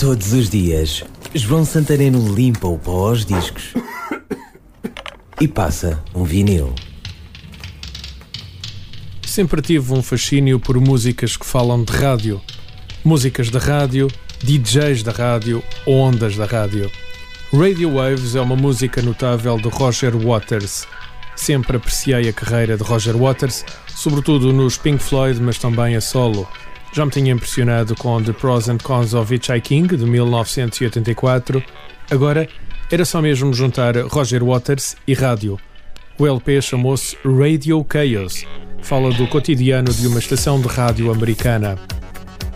Todos os dias, João Santareno limpa o pó aos discos e passa um vinil. Sempre tive um fascínio por músicas que falam de rádio. Músicas da rádio, DJs da rádio, ondas da rádio. Radio Waves é uma música notável de Roger Waters. Sempre apreciei a carreira de Roger Waters, sobretudo nos Pink Floyd, mas também a solo. Já me tinha impressionado com The Pros and Cons of Hitchhiking, de 1984. Agora, era só mesmo juntar Roger Waters e rádio. O LP chamou-se Radio Chaos. Fala do cotidiano de uma estação de rádio americana.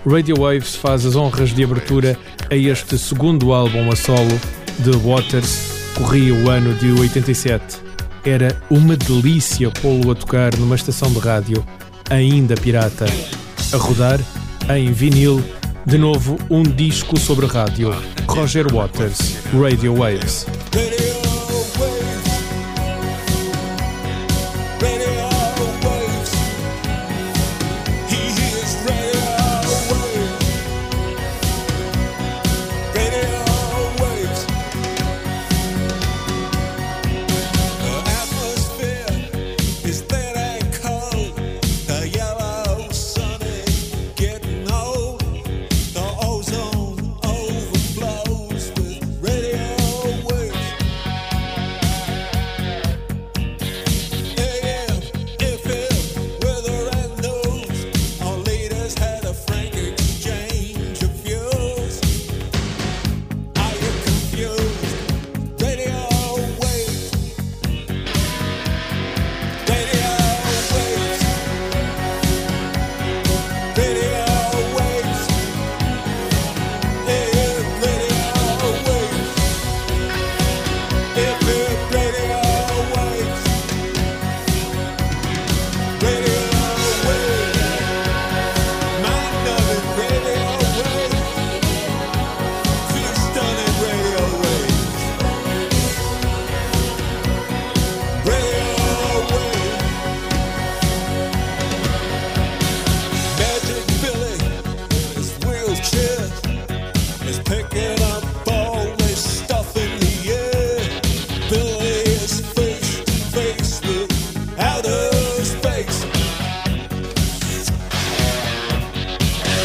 Radio Waves faz as honras de abertura a este segundo álbum a solo de Waters. Corria o ano de 87. Era uma delícia pô-lo a tocar numa estação de rádio, ainda pirata a rodar em vinil. De novo, um disco sobre rádio. Roger Waters, Radio Waves.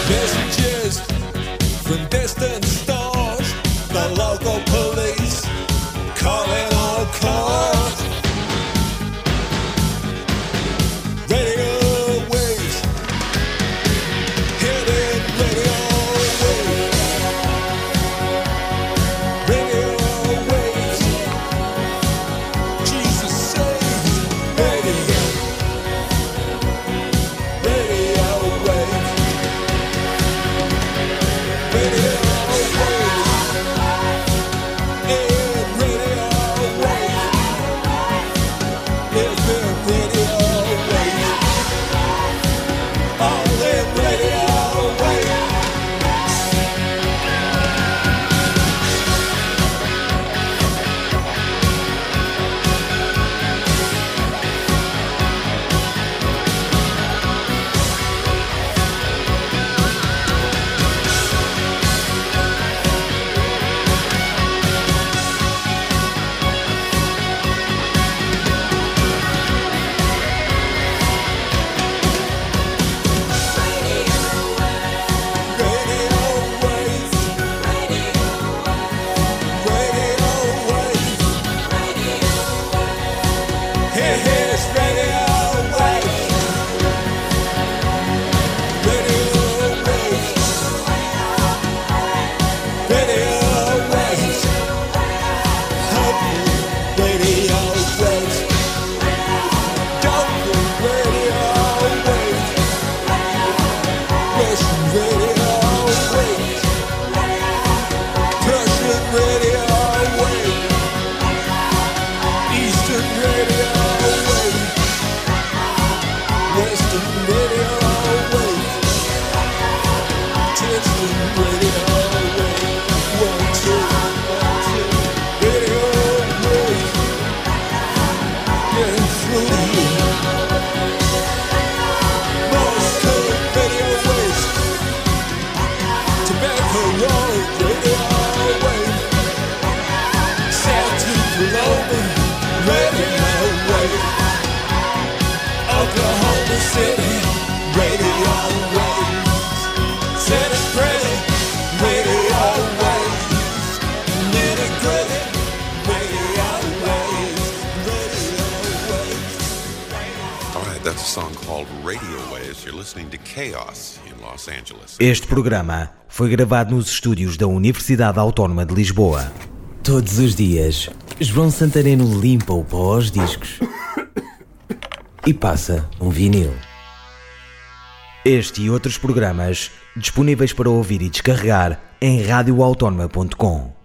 messages from distance. where, radio waves. Radio waves. Radio waves. Radio waves. Radio Waves. Chaos Los Angeles. Este programa foi gravado nos estúdios da Universidade Autónoma de Lisboa. Todos os dias João Santareno limpa o pó aos discos e passa um vinil. Este e outros programas disponíveis para ouvir e descarregar em radioautónoma.com.